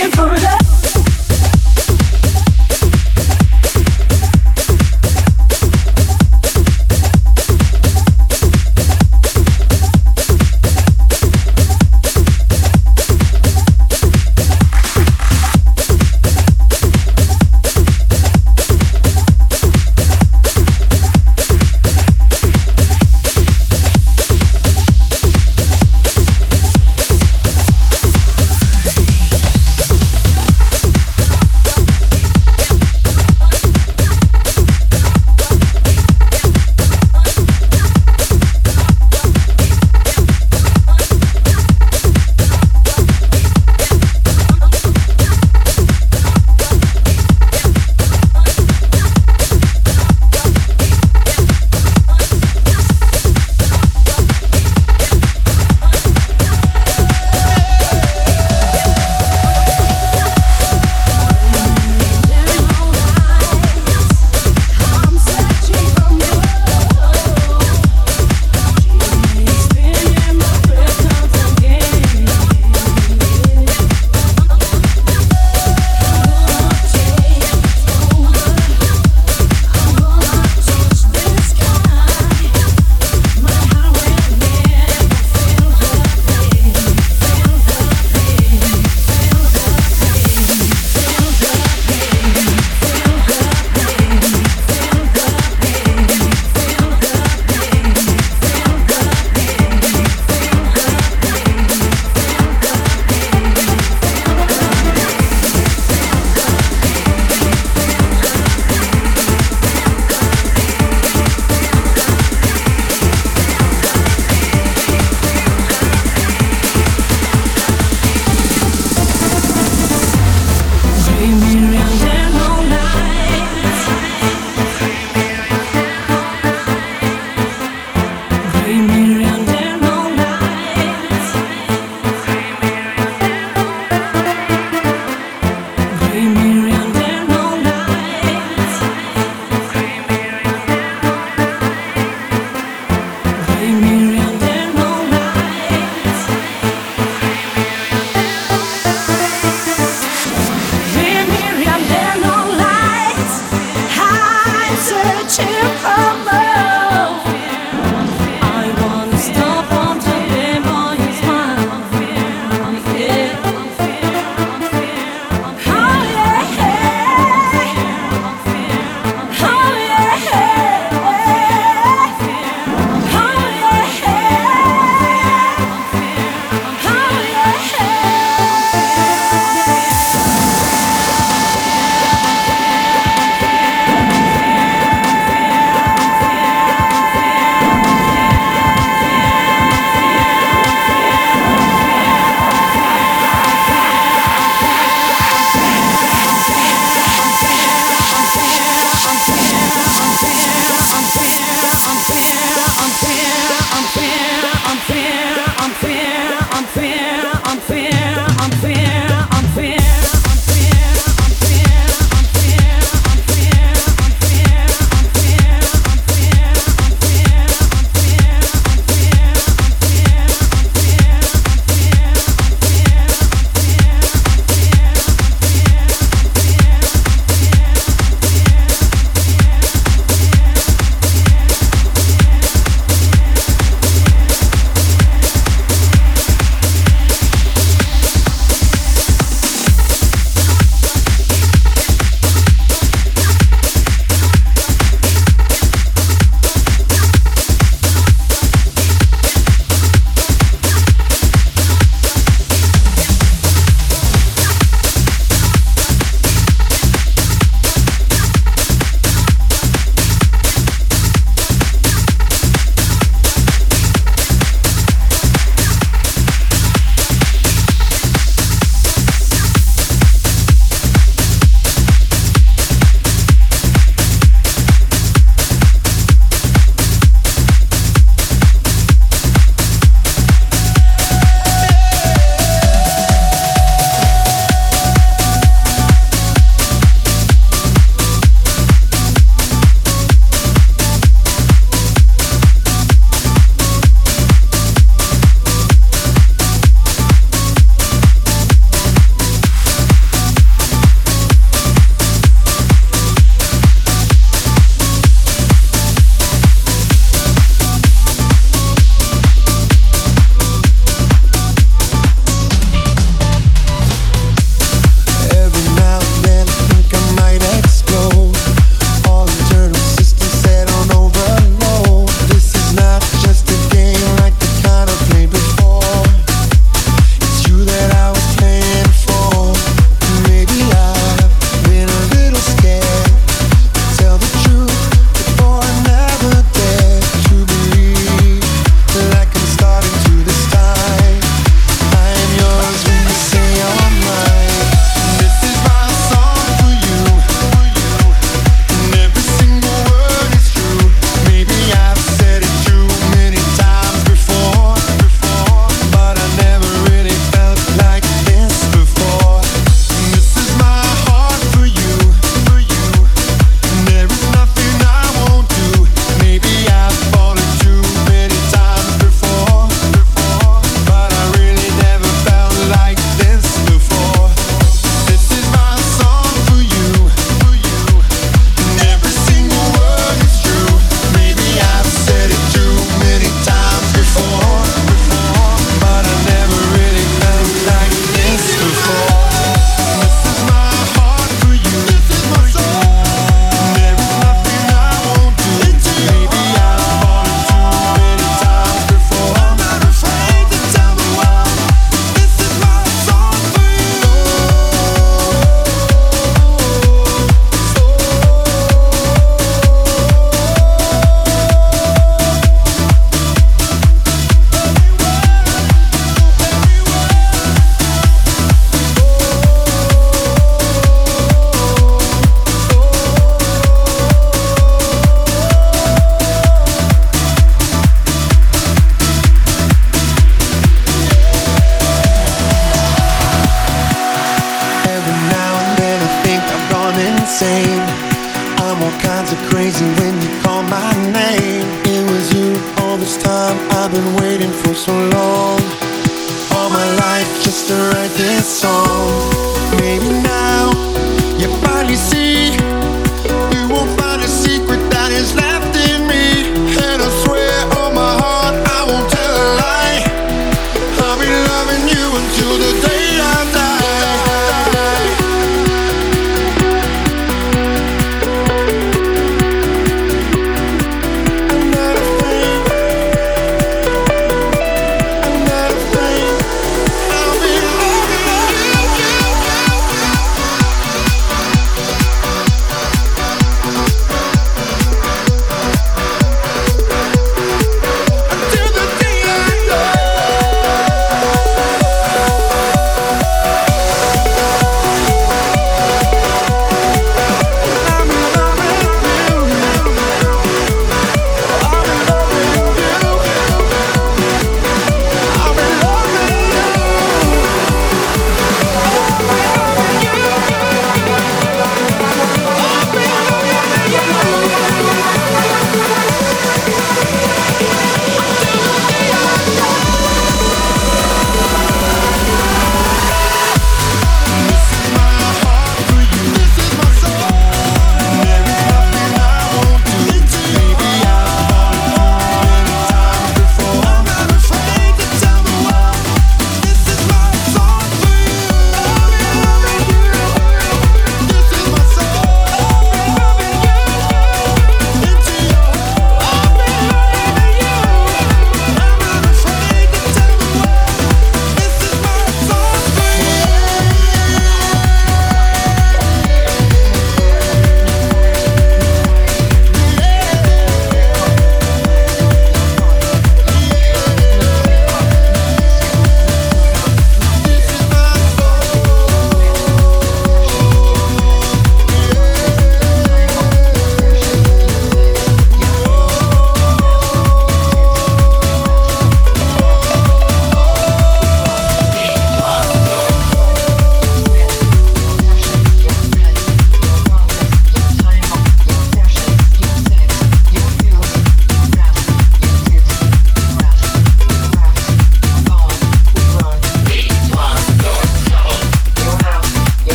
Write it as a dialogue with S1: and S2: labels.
S1: looking for love.